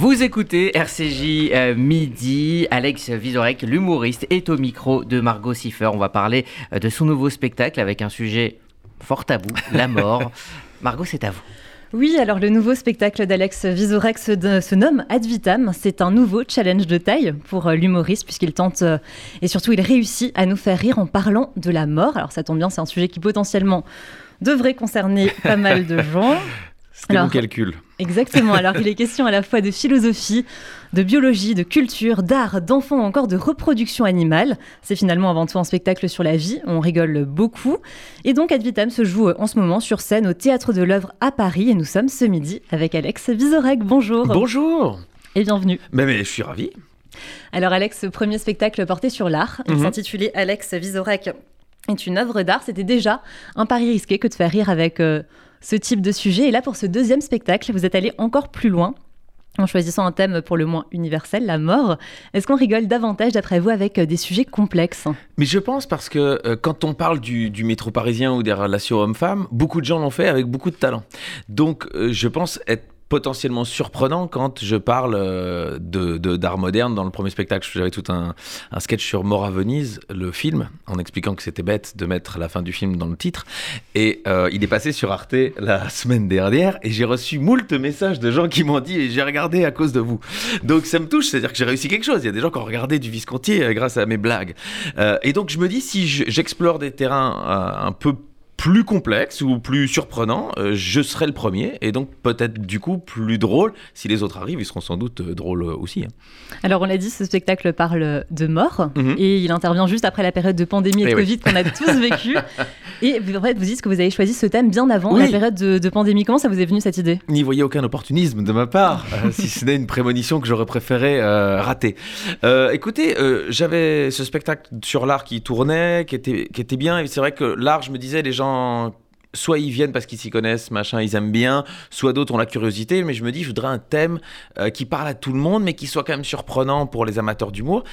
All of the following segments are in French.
Vous écoutez RCJ euh, Midi. Alex Vizorek, l'humoriste, est au micro de Margot Siffer. On va parler euh, de son nouveau spectacle avec un sujet fort tabou, la mort. Margot, c'est à vous. Oui, alors le nouveau spectacle d'Alex Vizorek se, nomme Ad Vitam. C'est un nouveau challenge de taille pour euh, l'humoriste puisqu'il tente euh, et surtout il réussit à nous faire rire en parlant de la mort. Alors ça tombe bien, c'est un sujet qui potentiellement devrait concerner pas mal de gens. C'était mon calcul. Exactement. Alors il est question à la fois de philosophie, de biologie, de culture, d'art, d'enfants ou encore de reproduction animale. C'est finalement avant tout un spectacle sur la vie. On rigole beaucoup. Et donc Ad Vitam se joue euh, en ce moment sur scène au Théâtre de l'œuvre à Paris. Et nous sommes ce midi avec Alex Vizorek. Bonjour Bonjour. et bienvenue. Mais, mais je suis ravi. Alors Alex, ce premier spectacle porté sur l'art, il Mhm. s'intitulait Alex Vizorek est une œuvre d'art. C'était déjà un pari risqué que de faire rire avec euh, ce type de sujet. Et là, pour ce deuxième spectacle, vous êtes allé encore plus loin en choisissant un thème pour le moins universel, la mort. Est-ce qu'on rigole davantage, d'après vous, avec euh, des sujets complexes? Mais je pense parce que euh, quand on parle du, métro parisien ou des relations hommes-femmes, beaucoup de gens l'ont fait avec beaucoup de talent. Donc euh, je pense être potentiellement surprenant quand je parle euh, de d'art moderne dans le premier spectacle. J'avais tout un, un sketch sur Mort à Venise, le film, en expliquant que c'était bête de mettre la fin du film dans le titre. Et euh, il est passé sur Arte la semaine dernière et j'ai reçu moult messages de gens qui m'ont dit j'ai regardé à cause de vous. Donc ça me touche, c'est-à-dire que j'ai réussi quelque chose. Il y a des gens qui ont regardé du Visconti euh, grâce à mes blagues. Et donc je me dis si je- j'explore des terrains un peu plus complexes ou plus surprenants, euh, je serai le premier et donc peut-être du coup plus drôle. Si les autres arrivent, ils seront sans doute euh, drôles euh, aussi. hein. Alors, on l'a dit, ce spectacle parle de mort Mhm. et il intervient juste après la période de pandémie et de Eh oui. Covid qu'on a tous vécu. Et en fait, vous dites que vous avez choisi ce thème bien avant Oui. la période de, de pandémie. Comment ça vous est venu cette idée? N'y voyez aucun opportunisme de ma part, euh, si ce n'est une prémonition que j'aurais préféré rater. Écoutez, j'avais ce spectacle sur l'art qui tournait, qui était, qui était bien, et c'est vrai que l'art, je me disais, les gens, soit ils viennent parce qu'ils s'y connaissent, machin, ils aiment bien, soit d'autres ont la curiosité, mais je me dis, je voudrais un thème euh, qui parle à tout le monde, mais qui soit quand même surprenant pour les amateurs d'humour.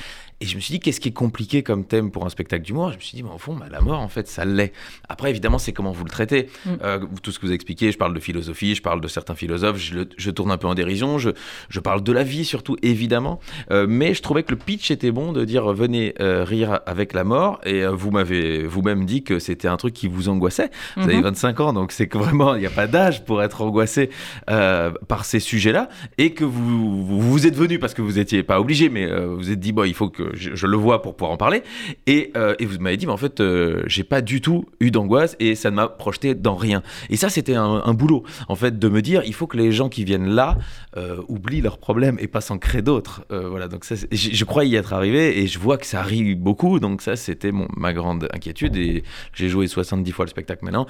Et je me suis dit, qu'est-ce qui est compliqué comme thème pour un spectacle d'humour? Je me suis dit, bah, au fond, bah, la mort, en fait, ça l'est. Après, évidemment, c'est comment vous le traitez. Mm. Euh, tout ce que vous expliquez, je parle de philosophie, je parle de certains philosophes, je, le- je tourne un peu en dérision, je, je parle de la vie surtout, évidemment. Euh, mais je trouvais que le pitch était bon de dire, euh, venez euh, rire avec la mort. Et vous m'avez vous-même dit que c'était un truc qui vous angoissait. Vous avez Mhm. 25 ans, donc c'est que vraiment, il n'y a pas d'âge pour être angoissé par ces sujets-là. Et que vous, vous, vous êtes venu parce que vous n'étiez pas obligé, mais euh, vous êtes dit, bon, il faut que je, je le vois pour pouvoir en parler. Et, euh, et vous m'avez dit, mais en fait, euh, j'ai pas du tout eu d'angoisse et ça ne m'a projeté dans rien. Et ça, c'était un, un boulot, en fait, de me dire, il faut que les gens qui viennent là euh, oublient leurs problèmes et pas s'en créent d'autres. Euh, voilà, donc ça, je, je crois y être arrivé et je vois que ça arrive beaucoup. Donc ça, c'était mon- ma grande inquiétude. Et j'ai joué 70 fois le spectacle maintenant.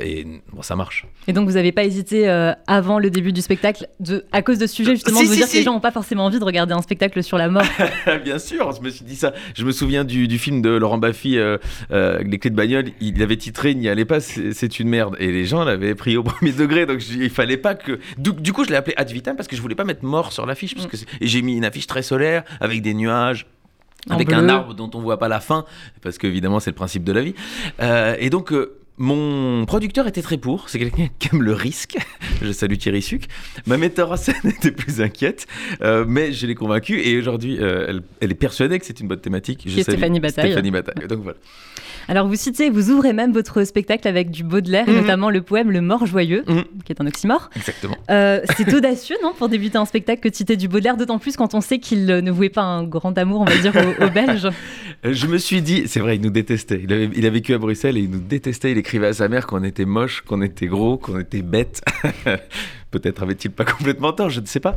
et bon, ça marche. Et donc, vous n'avez pas hésité avant le début du spectacle, de, à cause de ce sujet, justement, Si, de vous si, dire si. que les gens n'ont pas forcément envie de regarder un spectacle sur la mort Bien sûr, je me suis dit ça. Je me souviens du, du film de Laurent Baffy, euh, euh, Les clés de bagnole. Il avait titré N'y allez pas, c'est une merde. Et les gens l'avaient pris au premier degré. Donc je- il fallait pas que. Du, du coup, je l'ai appelé Ad Vitam parce que je voulais pas mettre mort sur l'affiche. parce que c'est- Et j'ai mis une affiche très solaire avec des nuages. Avec un arbre dont on voit pas la fin, parce qu'évidemment c'est le principe de la vie. Euh, et donc euh, mon producteur était très pour, c'est quelqu'un qui aime le risque. Je salue Thierry Suc. Ma metteur en scène était plus inquiète, euh, mais je l'ai convaincue et aujourd'hui euh, elle, elle est persuadée que c'est une bonne thématique. Je salue Stéphanie Bataille. Stéphanie Bataille. Donc voilà. Alors, vous citez, vous ouvrez même votre spectacle avec du Baudelaire, et Mhm. notamment le poème Le Mort Joyeux, Mhm. qui est un oxymore. Exactement. Euh, c'est audacieux, non, pour débuter un spectacle que de citer du Baudelaire, d'autant plus quand on sait qu'il ne vouait pas un grand amour, on va dire, aux, aux Belges. Je me suis dit, c'est vrai, il nous détestait. Il, avait- il a vécu à Bruxelles et il nous détestait. Il écrivait à sa mère qu'on était moche, qu'on était gros, qu'on était bête. Peut-être avait-il pas complètement tort, je ne sais pas.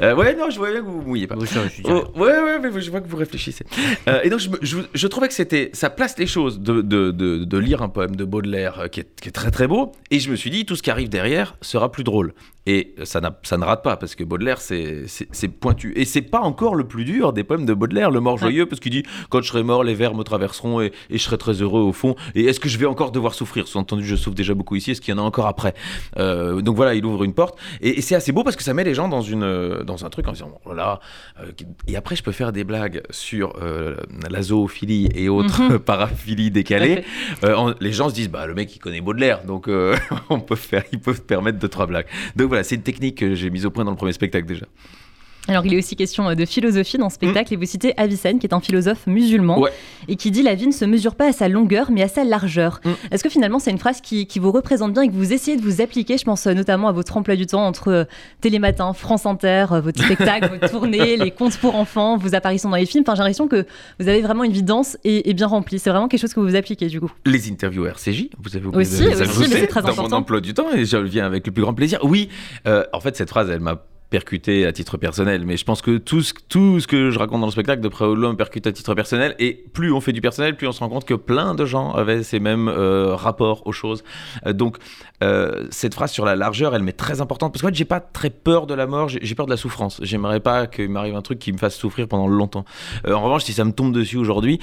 Euh, ouais, non, je vois bien que vous vous mouillez pas. Oui, ça, je suis Oh, ouais, ouais, ouais, je vois que vous réfléchissez. Euh, et donc, je, me- je, je trouvais que c'était, ça place les choses de, de, de, de lire un poème de Baudelaire euh, qui est, qui est très très beau. Et je me suis dit, tout ce qui arrive derrière sera plus drôle. Et ça, n'a- ça ne rate pas parce que Baudelaire, c'est, pointu. Et c'est pas encore le plus dur des poèmes de Baudelaire, Le Mort Joyeux, parce qu'il dit, quand je serai mort, les vers me traverseront et, et je serai très heureux au fond. Et est-ce que je vais encore devoir souffrir? Sous-entendu, je souffre déjà beaucoup ici. Est-ce qu'il y en a encore après? Euh, Donc voilà, il ouvre une porte. Et, et c'est assez beau parce que ça met les gens dans, une, euh, dans un truc en disant, voilà. euh, et après, je peux faire des blagues sur euh, la zoophilie et autres paraphilies décalées. Euh, en- les gens se disent, bah, le mec, il connaît Baudelaire, donc on peut faire, il peut se permettre deux, trois blagues. Donc voilà, c'est une technique que j'ai mise au point dans le premier spectacle déjà. Alors, il est aussi question de philosophie dans ce spectacle, et vous citez Avicenne, qui est un philosophe musulman, Ouais. et qui dit La vie ne se mesure pas à sa longueur, mais à sa largeur. Mm. Est-ce que finalement, c'est une phrase qui, qui vous représente bien et que vous essayez de vous appliquer? Je pense euh, notamment à votre emploi du temps entre euh, Télématin, France Inter, euh, votre spectacle, votre tournée, les contes pour enfants, vos apparitions dans les films. Enfin, j'ai l'impression que vous avez vraiment une vie dense et, et bien remplie. C'est vraiment quelque chose que vous appliquez, du coup. Les interviews RCJ, vous avez oublié Aussi, de les aussi, mais très dans important. mon emploi du temps et je le viens avec le plus grand plaisir. Oui, euh, en fait, cette phrase, elle m'a percuté à titre personnel, mais je pense que tout ce, que je raconte dans le spectacle, de près ou loin, me percute à titre personnel, et plus on fait du personnel, plus on se rend compte que plein de gens avaient ces mêmes euh, rapports aux choses. Euh, donc, euh, cette phrase sur la largeur, elle m'est très importante, parce qu'en fait, j'ai pas très peur de la mort, j'ai peur de la souffrance. J'aimerais pas qu'il m'arrive un truc qui me fasse souffrir pendant longtemps. En revanche, si ça me tombe dessus aujourd'hui,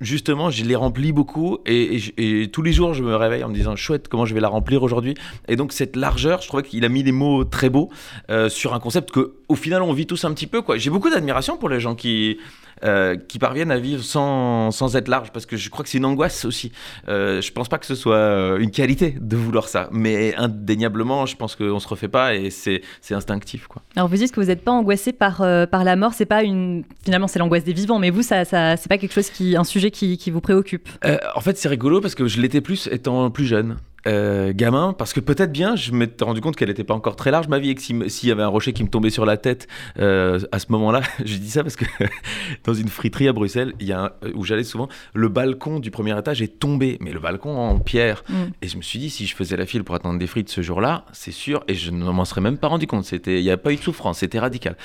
justement, je les remplis beaucoup, et, tous les jours, je me réveille en me disant, chouette, comment je vais la remplir aujourd'hui? Et donc, cette largeur, je trouvais qu'il a mis les mots très beaux euh, sur un concept que, au final, on vit tous un petit peu. quoi. J'ai beaucoup d'admiration pour les gens qui, euh, qui parviennent à vivre sans, sans être large, parce que je crois que c'est une angoisse aussi. Euh, je pense pas que ce soit euh, une qualité de vouloir ça, mais indéniablement, je pense qu'on se refait pas et c'est c'est instinctif. Quoi. Alors, vous dites que vous n'êtes pas angoissé par, par la mort. C'est pas une. Finalement, c'est l'angoisse des vivants, mais vous, ça, ça, c'est pas quelque chose qui. un sujet qui, qui vous préoccupe? En fait, c'est rigolo parce que je l'étais plus étant plus jeune. Euh, gamin, parce que peut-être bien, je m'étais rendu compte qu'elle n'était pas encore très large ma vie et que si- s'il y avait un rocher qui me tombait sur la tête euh, à ce moment-là, je dis ça parce que dans une friterie à Bruxelles, il y a un- où j'allais souvent, le balcon du premier étage est tombé, mais le balcon en pierre. Mm. Et je me suis dit, si je faisais la file pour attendre des frites ce jour-là, c'est sûr, et je ne m'en serais même pas rendu compte. C'était, il n'y a pas eu de souffrance, c'était radical.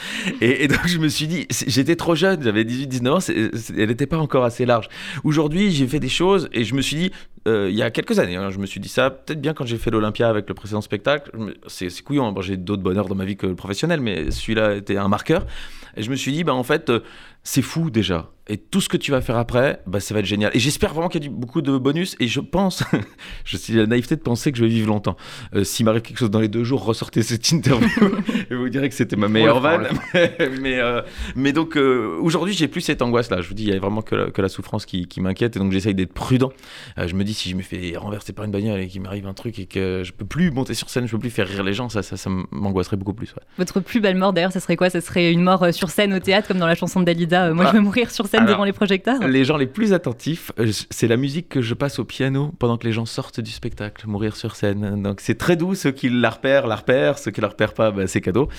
Et, et donc je me suis dit, j'étais trop jeune, j'avais 18-19 ans, elle n'était pas encore assez large. Aujourd'hui, j'ai fait des choses et je me suis dit, euh, il y a quelques années, hein, je me suis dit ça, peut-être bien quand j'ai fait l'Olympia avec le précédent spectacle. C'est couillon, hein, j'ai d'autres bonheurs dans ma vie que le professionnel, mais celui-là était un marqueur. Et je me suis dit, bah, en fait, euh, c'est fou déjà. Et tout ce que tu vas faire après, bah, ça va être génial. Et j'espère vraiment qu'il y a du- beaucoup de bonus. Et je pense, je suis la naïveté de penser que je vais vivre longtemps. Euh, S'il m'arrive quelque chose dans les deux jours, ressortez cette interview. et vous direz que c'était ma meilleure vanne. mais, euh, mais donc, euh, aujourd'hui, j'ai plus cette angoisse-là. Je vous dis, il y a vraiment que la, que la souffrance qui, qui m'inquiète. Et donc, j'essaye d'être prudent. Euh, je me dis, si je me fais renverser par une bagnole et qu'il m'arrive un truc et que je peux plus monter sur scène, je peux plus faire rire les gens, ça, ça, ça m'angoisserait beaucoup plus. ouais. Votre plus belle mort, d'ailleurs, ça serait quoi? Ça serait une mort euh, sur scène au théâtre, comme dans la chanson de Dalida? Euh, moi, Ah. je vais mourir sur scène Alors, devant les projecteurs. Les gens les plus attentifs, euh, c'est la musique que je passe au piano pendant que les gens sortent du spectacle, mourir sur scène. Donc c'est très doux, ceux qui la repèrent, la repèrent, ceux qui la repèrent pas, bah, c'est cadeau.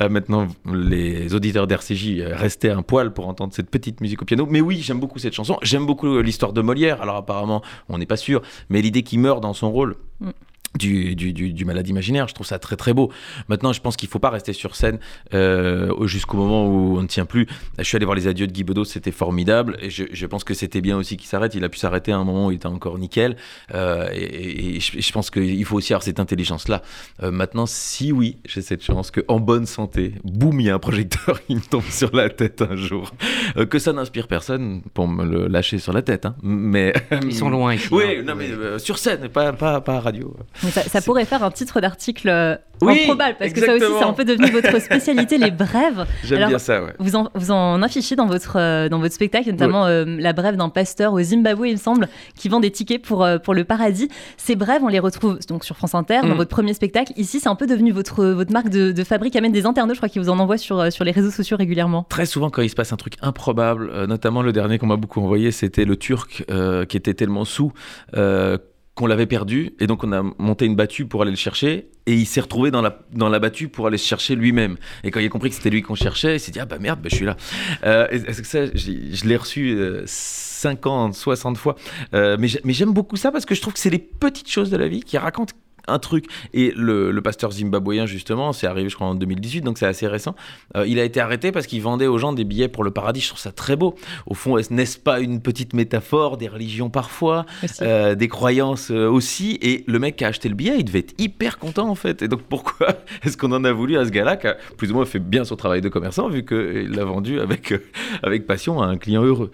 Euh, maintenant, les auditeurs d'RCJ restaient un poil pour entendre cette petite musique au piano. Mais oui, j'aime beaucoup cette chanson. J'aime beaucoup l'histoire de Molière. Alors apparemment, on n'est pas sûr, mais l'idée qu'il meurt dans son rôle. Mm. Du, du, du, du malade imaginaire, je trouve ça très très beau. Maintenant, je pense qu'il faut pas rester sur scène euh, jusqu'au moment où on ne tient plus. Je suis allé voir les adieux de Guy Bedos, c'était formidable. Et je, je pense que c'était bien aussi qu'il s'arrête. Il a pu s'arrêter à un moment où il était encore nickel. Euh, et, et je, je pense qu'il faut aussi avoir cette intelligence-là. Euh, maintenant, si oui, j'ai cette chance qu'en bonne santé, boum, il y a un projecteur qui me tombe sur la tête un jour. Euh, que ça n'inspire personne pour me le lâcher sur la tête. hein. Mais. Ils sont loin ici. Oui, hein. non, mais euh, sur scène, pas, pas, pas à radio. Mais ça, ça pourrait faire un titre d'article euh, Oui, improbable, parce que ça aussi, c'est un peu devenu votre spécialité, les brèves. J'aime bien ça, ouais. Vous en, vous en affichez dans votre, euh, dans votre spectacle, notamment euh, la brève d'un pasteur au Zimbabwe, il me semble, qui vend des tickets pour, euh, pour le paradis. Ces brèves, on les retrouve donc sur France Inter, dans Mm. votre premier spectacle. Ici, c'est un peu devenu votre, votre marque de, de fabrique. Il y a même des internautes, je crois, qui vous en envoient sur, sur les réseaux sociaux régulièrement. Très souvent, quand il se passe un truc improbable, notamment le dernier qu'on m'a beaucoup envoyé, c'était le Turc qui était tellement sous qu'on l'avait perdu. Et donc, on a monté une battue pour aller le chercher. Et il s'est retrouvé dans la, dans la battue pour aller se chercher lui-même. Et quand il a compris que c'était lui qu'on cherchait, il s'est dit Ah bah merde, bah, je suis là. Euh, et- que ça, je l'ai reçu euh, 50, 60 fois. Euh, mais j'aime beaucoup ça parce que je trouve que c'est les petites choses de la vie qui racontent un truc. Et le, le pasteur zimbabwéen, justement, c'est arrivé, je crois, en 2018, donc c'est assez récent. Euh, il a été arrêté parce qu'il vendait aux gens des billets pour le paradis. Je trouve ça très beau. Au fond, est-ce- n'est-ce pas une petite métaphore des religions parfois, euh, des croyances euh, aussi? Et le mec qui a acheté le billet, il devait être hyper content en fait. Et donc pourquoi est-ce qu'on en a voulu à ce gars-là qui a plus ou moins fait bien son travail de commerçant vu qu'il l'a vendu avec, euh, avec passion à un client heureux?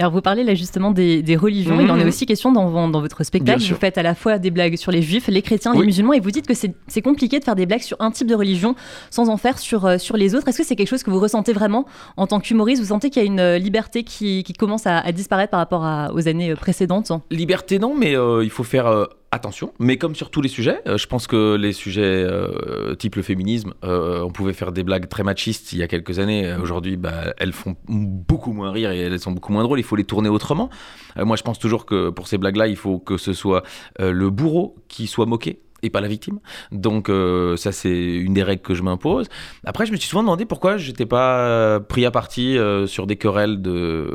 Alors, vous parlez là justement des, des religions. Il en est Mhm. aussi question dans, dans votre spectacle. Vous faites à la fois des blagues sur les juifs, les chrétiens, les Oui. musulmans, et vous dites que c'est compliqué de faire des blagues sur un type de religion sans en faire sur, euh, sur les autres. Est-ce que c'est quelque chose que vous ressentez vraiment en tant qu'humoriste? Vous sentez qu'il y a une euh, liberté qui, qui commence à, à disparaître par rapport à- aux années euh, précédentes? Liberté non, mais euh, il faut faire euh, attention, mais comme sur tous les sujets, euh, je pense que les sujets euh, type le féminisme, euh, on pouvait faire des blagues très machistes il y a quelques années. Aujourd'hui, bah, elles font beaucoup moins rire et elles sont beaucoup moins drôles. Il faut les tourner autrement. moi, je pense toujours que pour ces blagues-là, il faut que ce soit le bourreau qui soit moqué et pas la victime. Donc euh, ça c'est une des règles que je m'impose. Après je me suis souvent demandé pourquoi j'étais pas euh, pris à partie euh, sur des querelles de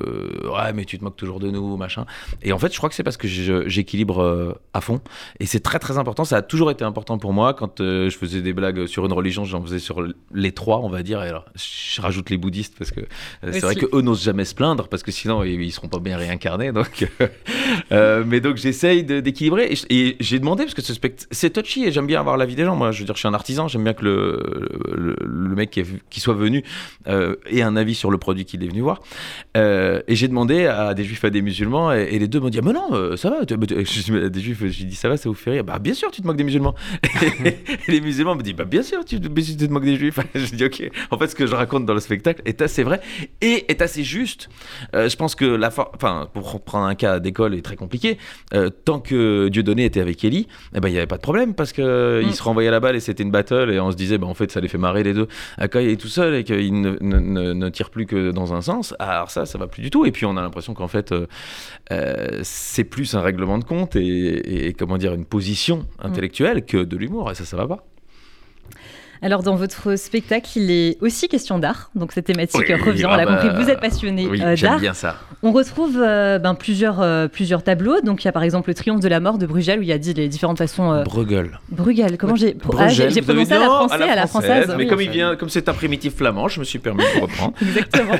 ouais mais tu te moques toujours de nous machin. Et en fait je crois que c'est parce que j'équilibre à fond et c'est très très important. Ça a toujours été important pour moi quand je faisais des blagues sur une religion, j'en faisais sur les trois on va dire. Et alors je rajoute les bouddhistes parce que c'est vrai que eux n'osent jamais se plaindre parce que sinon ils, seront pas bien réincarnés. Donc mais donc j'essaye d'équilibrer et, j'ai demandé parce que ce spectacle touchy et j'aime bien avoir l'avis des gens. Moi, je veux dire, je suis un artisan, j'aime bien que le, le, mec qui, soit venu euh, ait un avis sur le produit qu'il est venu voir. Euh, et j'ai demandé à des juifs, à des musulmans, et, les deux m'ont dit ah, Mais non, euh, ça va. Des juifs, j'ai dit Ça va, ça vous fait rire Bah, bien sûr, tu te moques des musulmans. et, les musulmans me disent Bah, bien sûr, tu, tu te moques des juifs. je dis Ok. En fait, ce que je raconte dans le spectacle est assez vrai et est assez juste. je pense que la enfin, pour prendre un cas d'école est très compliqué. tant que Dieudonné était avec Ellie, eh ben, il n'y avait pas de problème parce qu'il mm. se renvoyait la balle et c'était une battle et on se disait, bah, en fait, ça les fait marrer les deux. Il est tout seul et qu'il ne, ne, tire plus que dans un sens, alors ça, ça va plus du tout. Et puis on a l'impression qu'en fait, euh, euh, c'est plus un règlement de compte et, comment dire, une position intellectuelle que de l'humour. Et ça, ça va pas. Alors, dans votre spectacle, il est aussi question d'art. Donc, cette thématique revient. on l'a compris, vous êtes passionné oui, euh, d'art. bien ça. On retrouve euh, ben, plusieurs, euh, plusieurs tableaux. Donc, il y a par exemple le Triomphe de la mort de Bruegel, où il y a dit les différentes façons. Bruegel. Bruegel, comment j'ai ah, j'ai prononcé à la, française, à la française. Mais comme, il vient, comme c'est un primitif flamand, je me suis permis de reprendre. Exactement.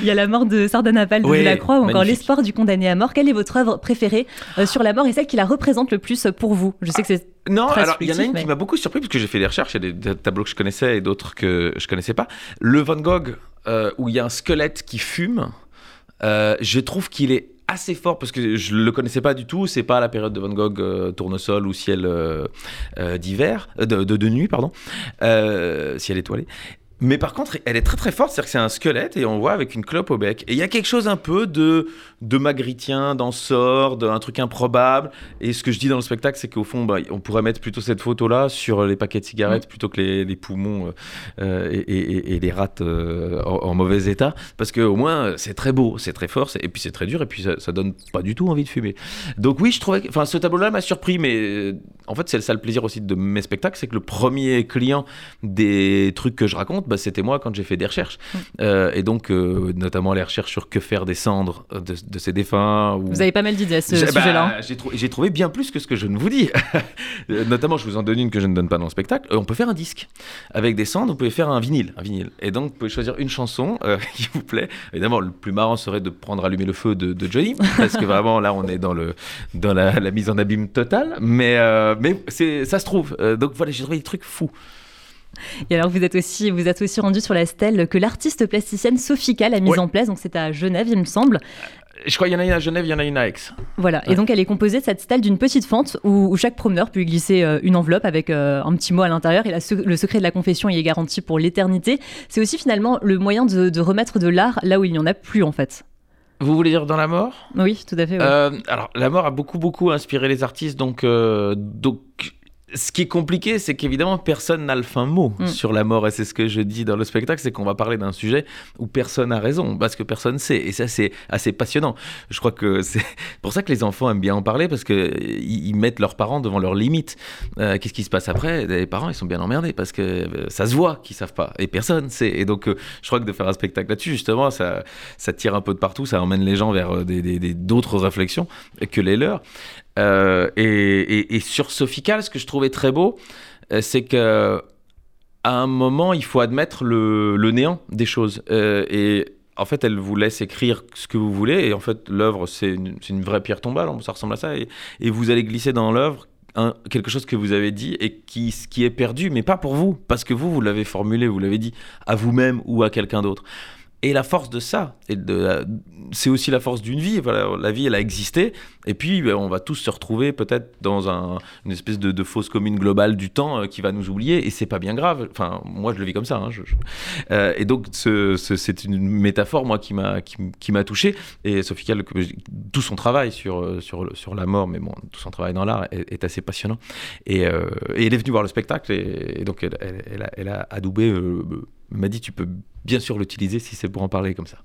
il y a la mort de Sardanapale de Delacroix, ou encore l'espoir du condamné à mort. Quelle est votre œuvre préférée sur la mort et celle qui la représente le plus pour vous? Je sais que c'est non, alors il y en a une qui m'a beaucoup surpris parce que j'ai fait des recherches, il y a des, tableaux que je connaissais et d'autres que je connaissais pas. Le Van Gogh, euh, où il y a un squelette qui fume, euh, je trouve qu'il est assez fort parce que je le connaissais pas du tout. C'est pas la période de Van Gogh euh, tournesol ou ciel d'hiver, de, de, de, nuit pardon, ciel étoilé. Mais par contre, elle est très très forte, c'est-à-dire que c'est un squelette et on voit avec une clope au bec. Et il y a quelque chose un peu de, de magritien, d'ensort, d'un truc improbable. Et ce que je dis dans le spectacle, c'est qu'au fond, bah, on pourrait mettre plutôt cette photo-là sur les paquets de cigarettes mm. plutôt que les, les poumons euh, euh, et, et, les rats euh, en, mauvais état. Parce qu'au moins, c'est très beau, c'est très fort, et puis c'est très dur, et puis ça, ça, donne pas du tout envie de fumer. Donc oui, je trouvais que, enfin, ce tableau-là m'a surpris, mais en fait, c'est ça le plaisir aussi de mes spectacles, c'est que le premier client des trucs que je raconte, bah, c'était moi quand j'ai fait des recherches. Mm. Euh, et donc, euh, notamment les recherches sur que faire descendre de, de ces défunts. Vous avez pas mal d'idées à ce sujet-là. Bah, j'ai trouvé bien plus que ce que je ne vous dis. Euh, notamment, je vous en donne une que je ne donne pas dans le spectacle. on peut faire un disque. Avec des cendres, vous pouvez faire un vinyle. Un vinyle. Et donc, vous pouvez choisir une chanson qui vous plaît. Évidemment, le plus marrant serait de prendre Allumer le feu de, Johnny. Parce que vraiment, là, on est dans, le, dans la, la mise en abîme totale. Mais, mais ça se trouve. donc voilà, j'ai trouvé des trucs fous. Et alors, vous êtes aussi, vous êtes aussi rendu sur la stèle que l'artiste plasticienne Sophie a mise en place. Donc, c'est à Genève, il me semble. Je crois qu'il y en a une à Genève, il y en a une à Aix. Voilà, et donc elle est composée de cette stèle d'une petite fente où, chaque promeneur peut y glisser euh, une enveloppe avec euh, un petit mot à l'intérieur et le secret de la confession y est garanti pour l'éternité. C'est aussi finalement le moyen de, remettre de l'art là où il n'y en a plus en fait. Vous voulez dire dans la mort? Oui, tout à fait. Euh, alors, la mort a beaucoup, beaucoup inspiré les artistes, donc, donc ce qui est compliqué, c'est qu'évidemment, personne n'a le fin mot mm. sur la mort. Et c'est ce que je dis dans le spectacle, c'est qu'on va parler d'un sujet où personne n'a raison, parce que personne sait. Et ça, c'est assez passionnant. Je crois que c'est pour ça que les enfants aiment bien en parler, parce qu'ils mettent leurs parents devant leurs limites. Euh, qu'est-ce qui se passe après? Les parents, ils sont bien emmerdés, parce que euh, ça se voit qu'ils savent pas. Et personne sait. Et donc, euh, je crois que de faire un spectacle là-dessus, justement, ça, ça tire un peu de partout, ça emmène les gens vers d'autres des, réflexions que les leurs. Euh, et, sur Sophical, ce que je trouvais très beau, euh, c'est que à un moment, il faut admettre le, néant des choses. Euh, et en fait, elle vous laisse écrire ce que vous voulez. Et en fait, l'œuvre, c'est une, vraie pierre tombale. Ça ressemble à ça. Et, vous allez glisser dans l'œuvre quelque chose que vous avez dit et qui est perdu, mais pas pour vous, parce que vous, vous l'avez formulé, vous l'avez dit à vous-même ou à quelqu'un d'autre. Et la force de ça, c'est aussi la force d'une vie. La vie, elle a existé. Et puis, ben, on va tous se retrouver peut-être dans un, une espèce de, de, fausse commune globale du temps euh, qui va nous oublier. Et c'est pas bien grave. Enfin, moi, je le vis comme ça. Hein. Euh, et donc, ce, ce, c'est une métaphore, moi, qui m'a, qui, touché. Et Sophie tout son travail sur, sur, la mort, mais bon, tout son travail dans l'art est, assez passionnant. Et, euh, elle est venue voir le spectacle. Et, donc, elle a adoubé m'a dit tu peux bien sûr l'utiliser si c'est pour en parler comme ça.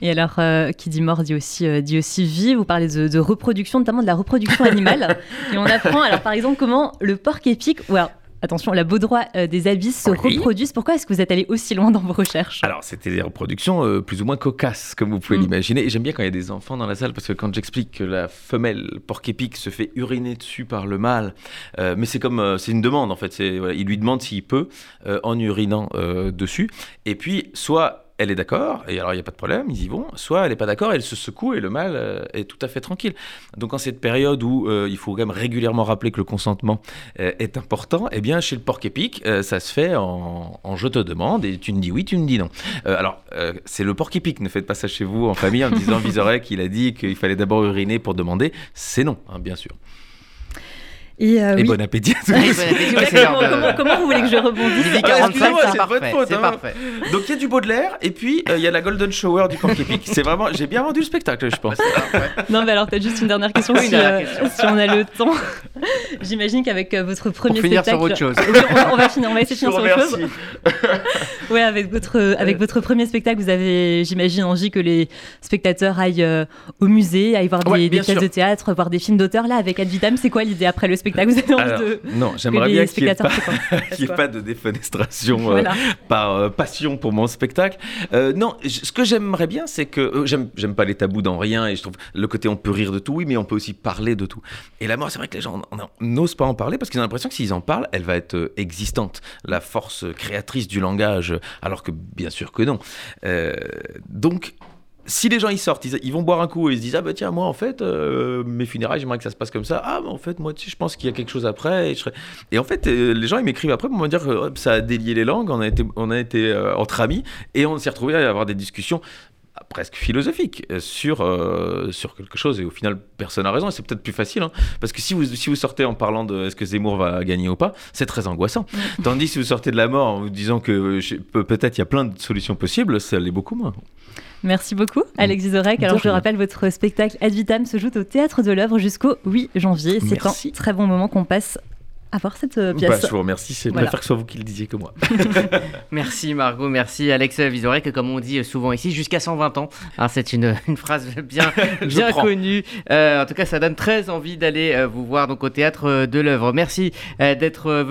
Et alors, euh, qui dit mort dit aussi, euh, dit aussi vie. Vous parlez de, de, reproduction, notamment de la reproduction animale. et on apprend, alors par exemple, comment le porc épic, ou alors, attention, la baudroie euh, des abysses se oui. reproduisent. Pourquoi est-ce que vous êtes allé aussi loin dans vos recherches Alors, c'était des reproductions euh, plus ou moins cocasses, comme vous pouvez mmh. l'imaginer. Et j'aime bien quand il y a des enfants dans la salle, parce que quand j'explique que la femelle porc-épic se fait uriner dessus par le mâle, euh, mais c'est comme, euh, c'est une demande en fait. Voilà, il lui demande s'il peut en urinant dessus. Et puis, soit elle est d'accord, et alors il n'y a pas de problème, ils y vont, soit elle n'est pas d'accord, elle se secoue et le mâle euh, est tout à fait tranquille. Donc en cette période où euh, il faut quand même régulièrement rappeler que le consentement euh, est important, eh bien chez le porc épic, ça se fait en, je te demande et tu me dis oui, tu me dis non. Alors c'est le porc épic, ne faites pas ça chez vous en famille en disant Visorek qu'il a dit qu'il fallait d'abord uriner pour demander, c'est non, hein, bien sûr. Et, euh, et oui. bon appétit. Bon appétit ouais, comment, comment, comment, vous voulez que je rebondisse Il est 45, c'est parfait. Faute, hein. parfait. Donc il y a du Baudelaire et puis il euh, y a la Golden Shower du Porc Épic. C'est vraiment, j'ai bien vendu le spectacle, je pense. non, mais alors peut-être juste une dernière question, si, euh, question. si, on a le temps. J'imagine qu'avec euh, votre premier finir spectacle. sur autre chose. On, va, on, va finir, on va essayer de finir sur autre chose. Ouais, avec votre avec votre premier spectacle, vous avez, j'imagine, envie que les spectateurs aillent euh, au musée, aillent voir des, ouais, des pièces de théâtre, voir des films d'auteur. Là, avec Ad Vitam, c'est quoi l'idée après le spectacle? Vous avez envie alors, de non, j'aimerais bien qu'il n'y ait, pas, qu ait pas de défenestration voilà. euh, par euh, passion pour mon spectacle. Non, ce que j'aimerais bien, c'est que j'aime pas les tabous dans rien et je trouve le côté on peut rire de tout, oui, mais on peut aussi parler de tout. Et la mort, c'est vrai que les gens n'osent pas en parler parce qu'ils ont l'impression que s'ils en parlent, elle va être existante, la force créatrice du langage, alors que bien sûr que non. Euh, donc si les gens ils sortent, ils, vont boire un coup et ils se disent ah bah tiens moi en fait euh, mes funérailles j'aimerais que ça se passe comme ça ah bah en fait moi tu sais je pense qu'il y a quelque chose après et, en fait euh, les gens ils m'écrivent après pour me dire que ça a délié les langues on a été on a été entre amis et on s'est retrouvé à avoir des discussions presque philosophique sur, euh, sur quelque chose et au final personne n'a raison et c'est peut-être plus facile hein, parce que si vous, si vous sortez en parlant de est-ce que Zemmour va gagner ou pas c'est très angoissant. Tandis si vous sortez de la mort en vous disant que peut-être il y a plein de solutions possibles ça l'est beaucoup moins. Merci beaucoup, Alexis Zorek. Alors, je rappelle, votre spectacle Ad Vitam se joue au Théâtre de l'œuvre jusqu'au 8 janvier. C'est un très bon moment qu'on passe à voir cette pièce. Bah, je vous remercie, c'est voilà. préfère que ce soit vous qui le disiez que moi. merci Margot, merci Alex Vizorek, comme on dit souvent ici, jusqu'à 120 ans. Hein, c'est une, une, phrase bien, bien connue. Euh, en tout cas, ça donne très envie d'aller euh, vous voir donc, au Théâtre de l'œuvre. Merci euh, d'être venu.